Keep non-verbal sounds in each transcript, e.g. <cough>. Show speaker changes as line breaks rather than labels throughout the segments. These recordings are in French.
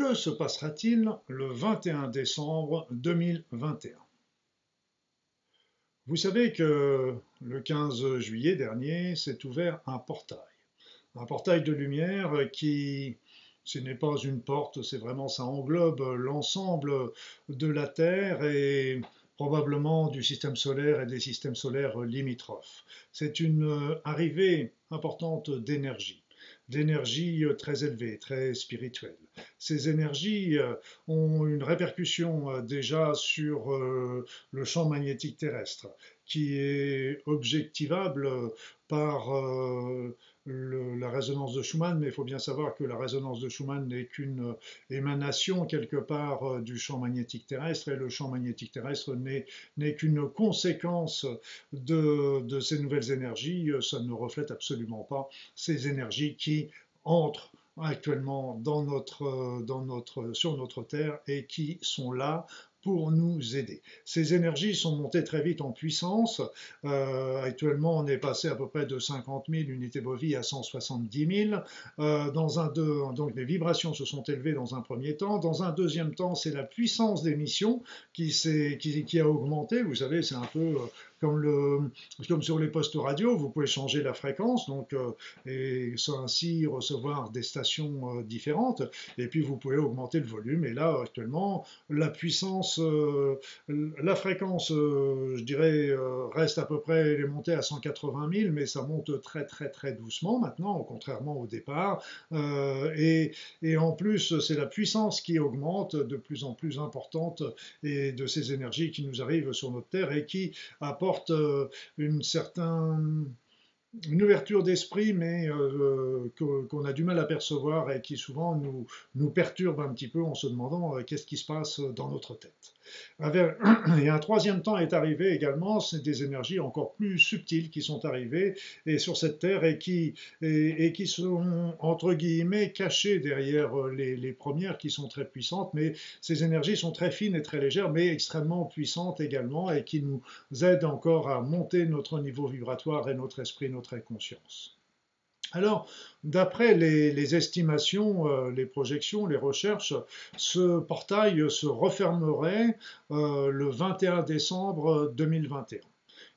Que se passera-t-il le 21 décembre 2021 Vous savez que le 15 juillet dernier s'est ouvert un portail, un portail de lumière qui, ce n'est pas une porte, c'est vraiment ça englobe l'ensemble de la Terre et probablement du système solaire et des systèmes solaires limitrophes. C'est une arrivée importante d'énergie d'énergie euh, très élevée, très spirituelle. Ces énergies euh, ont une répercussion euh, déjà sur le champ magnétique terrestre, qui est objectivable par la résonance de Schumann, mais il faut bien savoir que la résonance de Schumann n'est qu'une émanation quelque part du champ magnétique terrestre, et le champ magnétique terrestre n'est qu'une conséquence de, ces nouvelles énergies, ça ne reflète absolument pas ces énergies qui entrent actuellement notre, sur notre Terre et qui sont là pour nous aider. Ces énergies sont montées très vite en puissance. Euh, actuellement, on est passé à peu près de 50 000 unités bovies à 170 000. Euh, dans un donc les vibrations se sont élevées dans un premier temps. Dans un deuxième temps, c'est la puissance d'émission qui, qui, a augmenté. Vous savez, c'est un peu euh, comme, sur les postes radio, vous pouvez changer la fréquence donc, euh, et ainsi recevoir des stations euh, différentes. Et puis vous pouvez augmenter le volume. Et là, actuellement, la puissance, euh, la fréquence, je dirais, reste à peu près, elle est montée à 180 000, mais ça monte très très très doucement maintenant, contrairement au départ. et, et en plus, c'est la puissance qui augmente de plus en plus importante et de ces énergies qui nous arrivent sur notre Terre et qui apportent euh, une certaine ouverture d'esprit, mais euh, qu'on a du mal à percevoir et qui souvent nous, perturbe un petit peu en se demandant euh, qu'est-ce qui se passe dans notre tête. <clears throat> Et un troisième temps est arrivé également, c'est des énergies encore plus subtiles qui sont arrivées et sur cette terre et qui, sont entre guillemets cachées derrière euh, les, les, premières qui sont très puissantes, mais ces énergies sont très fines et très légères, mais extrêmement puissantes également et qui nous aident encore à monter notre niveau vibratoire et notre esprit, notre conscience. Alors, d'après les, estimations, euh, les projections, les recherches, ce portail se refermerait euh, le 21 décembre 2021.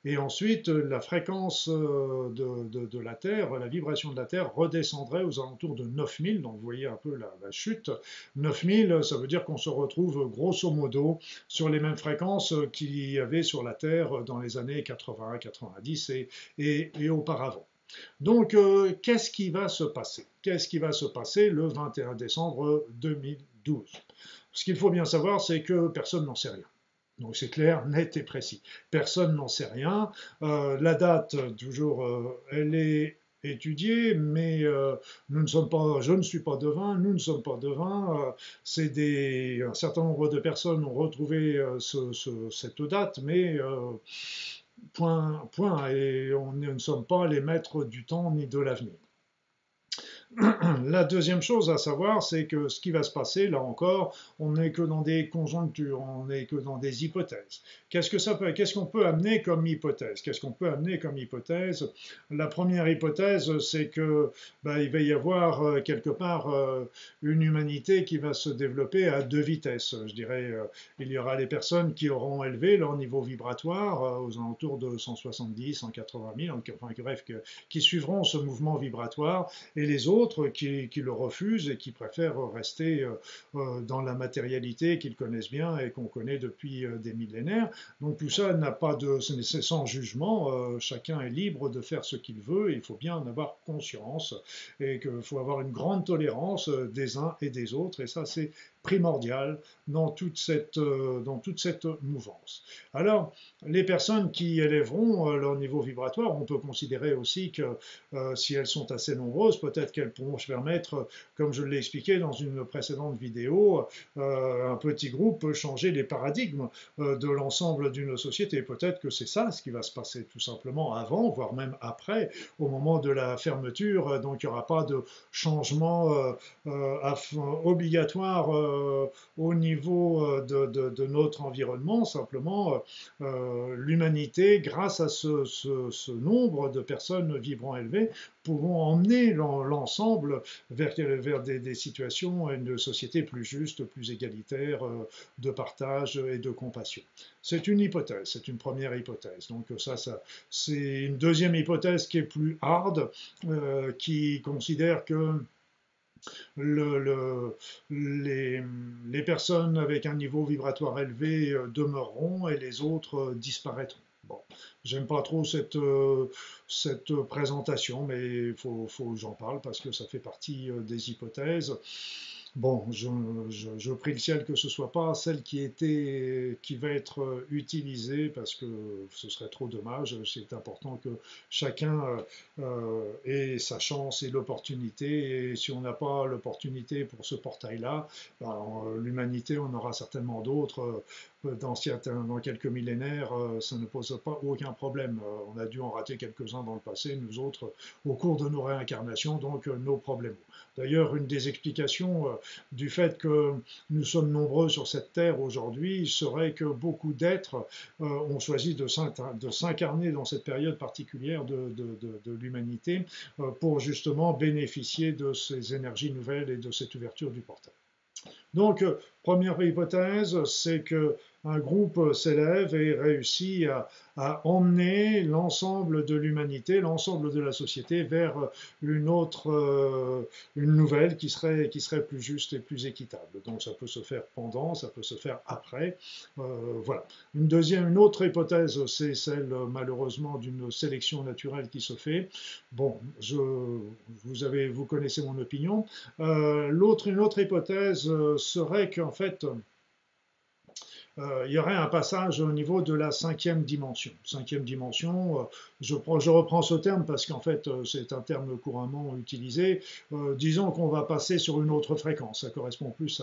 Et ensuite, la fréquence euh, de, la Terre, la vibration de la Terre redescendrait aux alentours de 9000. Donc vous voyez un peu la, chute. 9000, ça veut dire qu'on se retrouve grosso modo sur les mêmes fréquences qu'il y avait sur la Terre dans les années 80, 90 et auparavant. Donc, euh, qu'est-ce qui va se passer? Qu'est-ce qui va se passer le 21 décembre 2012 Ce qu'il faut bien savoir, c'est que personne n'en sait rien. Donc c'est clair, net et précis. Personne n'en sait rien. Euh, la date, toujours, euh, elle est étudiée, mais nous ne sommes pas, je ne suis pas devin, nous ne sommes pas devins. c'est un certain nombre de personnes ont retrouvé cette date, mais point, point, et on ne sommes pas les maîtres du temps ni de l'avenir. <clears throat> La deuxième chose à savoir, c'est que ce qui va se passer, là encore, on n'est que dans des conjonctures, on n'est que dans des hypothèses. Qu'est-ce que ça peut, qu'est-ce qu'on peut amener comme hypothèse? Qu'est-ce qu'on peut amener comme hypothèse? La première hypothèse, c'est que bah, il va y avoir euh, quelque part euh, une humanité qui va se développer à deux vitesses. Je dirais, euh, il y aura les personnes qui auront élevé leur niveau vibratoire aux alentours de 170, 180 000, enfin bref, qui suivront ce mouvement vibratoire, et les autres qui, le refusent et qui préfèrent rester euh, euh, dans la matérialité qu'ils connaissent bien et qu'on connaît depuis euh, des millénaires. Donc tout ça n'a pas de, c'est sans jugement. chacun est libre de faire ce qu'il veut. Et il faut bien en avoir conscience et qu'il faut avoir une grande tolérance des uns et des autres. Et ça, c'est primordial dans toute cette, dans toute cette mouvance. Alors, les personnes qui élèveront leur niveau vibratoire, on peut considérer aussi que si elles sont assez nombreuses, peut-être qu'elles pourront se permettre, comme je l'ai expliqué dans une précédente vidéo, euh, un petit groupe peut changer les paradigmes euh, de l'ensemble d'une société. Peut-être que c'est ça ce qui va se passer tout simplement avant, voire même après, au moment de la fermeture. Donc il n'y aura pas de changement euh, obligatoire au niveau de, notre environnement, simplement l'humanité, grâce à ce, nombre de personnes vibrant élevées, pourront emmener l'ensemble vers, des, situations une société plus juste, plus égalitaire, de partage et de compassion. C'est une hypothèse, c'est une première hypothèse. Donc ça, c'est une deuxième hypothèse qui est plus hard, euh, qui considère que le, les, personnes avec un niveau vibratoire élevé euh, demeureront et les autres euh, disparaîtront. Bon, j'aime pas trop cette, cette présentation, mais faut, faut j'en parle parce que ça fait partie des hypothèses. Bon, je, prie le ciel que ce soit pas celle qui était, qui va être utilisée parce que ce serait trop dommage. C'est important que chacun euh, ait sa chance et l'opportunité. Et si on n'a pas l'opportunité pour ce portail-là, ben, l'humanité en aura certainement d'autres dans, dans quelques millénaires, euh, ça ne pose pas aucun problème. Euh, on a dû en rater quelques-uns dans le passé, nous autres, au cours de nos réincarnations, donc euh, nos problèmes. D'ailleurs, une des explications du fait que nous sommes nombreux sur cette terre aujourd'hui serait que beaucoup d'êtres ont choisi de s'incarner dans cette période particulière de, de l'humanité pour justement bénéficier de ces énergies nouvelles et de cette ouverture du portail. Donc, première hypothèse, c'est que un groupe s'élève et réussit à, emmener l'ensemble de l'humanité, l'ensemble de la société vers une autre, euh, une nouvelle qui serait, plus juste et plus équitable. Donc ça peut se faire pendant, ça peut se faire après. Euh, voilà. Une deuxième, une autre hypothèse, c'est celle malheureusement d'une sélection naturelle qui se fait. Bon, je, vous avez, vous connaissez mon opinion. Euh, l'autre, une autre hypothèse serait qu'en fait il y aurait un passage au niveau de la cinquième dimension. Cinquième dimension, euh, je, reprends ce terme parce qu'en fait euh, c'est un terme couramment utilisé. disons qu'on va passer sur une autre fréquence, ça correspond plus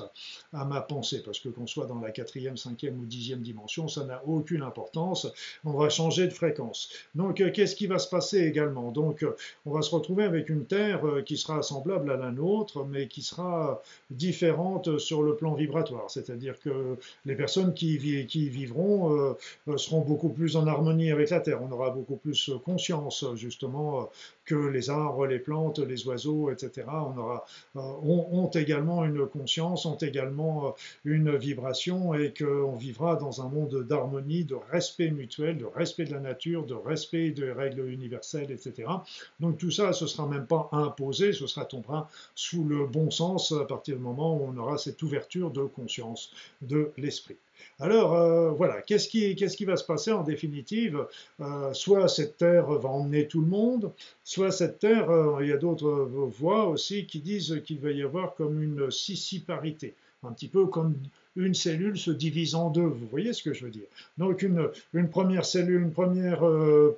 à, ma pensée, parce que qu'on soit dans la quatrième, cinquième ou dixième dimension, ça n'a aucune importance. On va changer de fréquence. Donc qu'est-ce qui va se passer également? Donc on va se retrouver avec une Terre qui sera semblable à la nôtre, mais qui sera différente sur le plan vibratoire. C'est-à-dire que les personnes qui qui, vivront euh, euh, seront beaucoup plus en harmonie avec la Terre. On aura beaucoup plus conscience justement que les arbres, les plantes, les oiseaux, etc. On aura, euh, ont, également une conscience, ont également une vibration et qu'on vivra dans un monde d'harmonie, de respect mutuel, de respect de la nature, de respect des règles universelles, etc. Donc tout ça, ce sera même pas imposé, ce sera tombera sous le bon sens à partir du moment où on aura cette ouverture de conscience de l'esprit. Alors euh, voilà, qu'est-ce qui, va se passer en définitive? Euh, Soit cette terre va emmener tout le monde, cette terre, euh, il y a d'autres voix aussi qui disent qu'il va y avoir comme une sissiparité, un petit peu comme une cellule se divise en deux, vous voyez ce que je veux dire. Donc une, première cellule, une première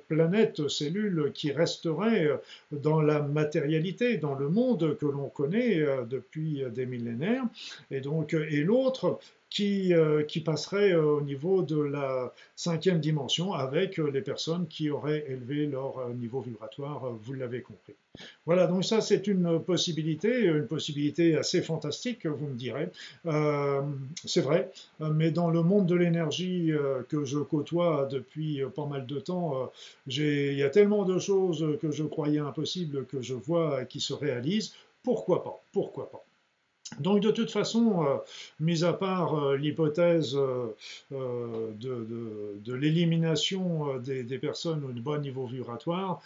planète, cellule qui resterait dans la matérialité, dans le monde que l'on connaît depuis des millénaires, et donc et l'autre qui, euh, qui passerait euh, au niveau de la cinquième dimension avec euh, les personnes qui auraient élevé leur niveau vibratoire, vous l'avez compris. Voilà, donc ça c'est une possibilité, une possibilité assez fantastique, vous me direz. c'est vrai, mais dans le monde de l'énergie que je côtoie depuis pas mal de temps, il y a tellement de choses que je croyais impossibles que je vois qui se réalisent. Pourquoi pas? Pourquoi pas? Donc de toute façon, euh, mis à part euh, l'hypothèse euh, de, l'élimination des, personnes au bas niveau vibratoire,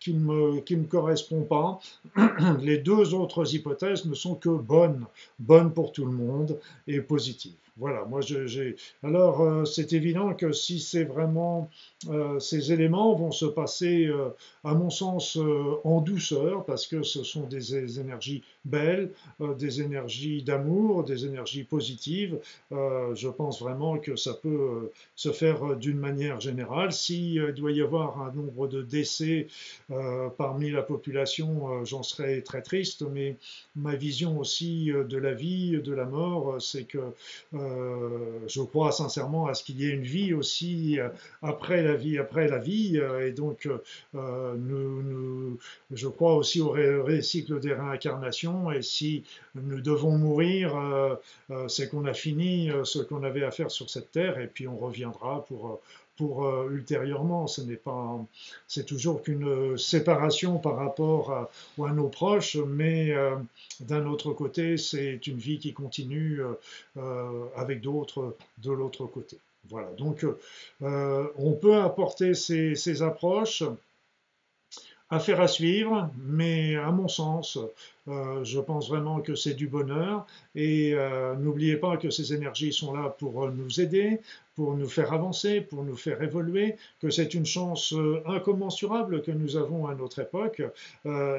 qui ne me, qui me correspond pas, <clears throat> les deux autres hypothèses ne sont que bonnes, bonnes pour tout le monde et positives. Voilà, moi j'ai. Alors, euh, c'est évident que si c'est vraiment. Euh, ces éléments vont se passer, euh, à mon sens, en douceur, parce que ce sont des, énergies belles, des énergies d'amour, des énergies positives. je pense vraiment que ça peut se faire d'une manière générale. S'il doit y avoir un nombre de décès, passer parmi la population, j'en serais très triste, mais ma vision aussi de la vie, de la mort, c'est que je crois sincèrement à ce qu'il y ait une vie aussi après la vie, après la vie, et donc je crois aussi au récycle des réincarnations, et si nous devons mourir, c'est qu'on a fini ce qu'on avait à faire sur cette terre, et puis on reviendra pour euh, ultérieurement. Ce n'est pas, c'est toujours qu'une séparation par rapport à, à nos proches, mais euh, d'un autre côté, c'est une vie qui continue euh, avec d'autres de l'autre côté. Voilà. Donc, on peut apporter ces, ces approches. Affaire à suivre, mais à mon sens, euh, je pense vraiment que c'est du bonheur et euh, n'oubliez pas que ces énergies sont là pour nous aider, pour nous faire avancer, pour nous faire évoluer, que c'est une chance euh, incommensurable que nous avons à notre époque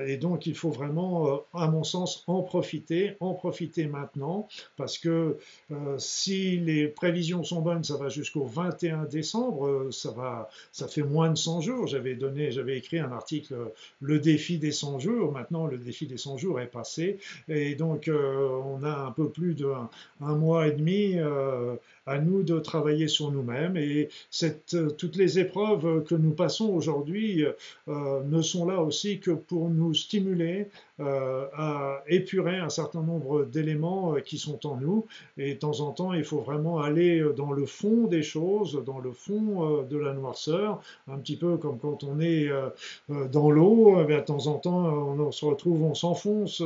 et donc il faut vraiment, à mon sens, en profiter, en profiter maintenant parce que si les prévisions sont bonnes, ça va jusqu'au 21 décembre, ça va, ça fait moins de 100 jours. J'avais donné, j'avais écrit un article, le défi des 100 jours. Maintenant, le défi des 100 jours est passé. Et donc, euh, on a un peu plus d'un un mois et demi euh, à nous de travailler sur nous-mêmes. Et euh, toutes les épreuves que nous passons aujourd'hui ne sont là aussi que pour nous stimuler à épurer un certain nombre d'éléments qui sont en nous. Et de temps en temps, il faut vraiment aller dans le fond des choses, dans le fond de la noirceur, un petit peu comme quand on est dans l'eau, eh de temps en temps, on se retrouve, on s'enfonce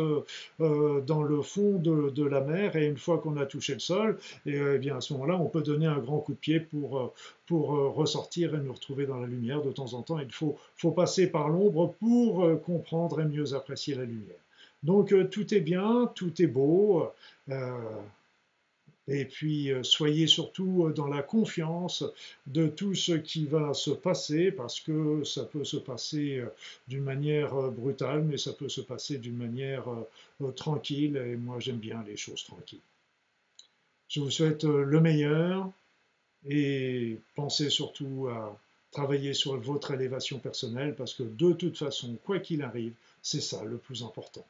euh, dans le fond de, la mer et une fois qu'on a touché le sol, et, eh bien à ce on peut donner un grand coup de pied pour, euh, euh, ressortir et nous retrouver dans la lumière de temps en temps. Il faut, passer par l'ombre pour comprendre et mieux apprécier la lumière. Donc tout est bien, tout est beau. Et puis, euh, soyez surtout euh, dans la confiance de tout ce qui va se passer, parce que ça peut se passer euh, d'une manière brutale, mais ça peut se passer d'une manière tranquille, et moi j'aime bien les choses tranquilles. Je vous souhaite le meilleur, et pensez surtout à travailler sur votre élévation personnelle, parce que de toute façon, quoi qu'il arrive, c'est ça le plus important.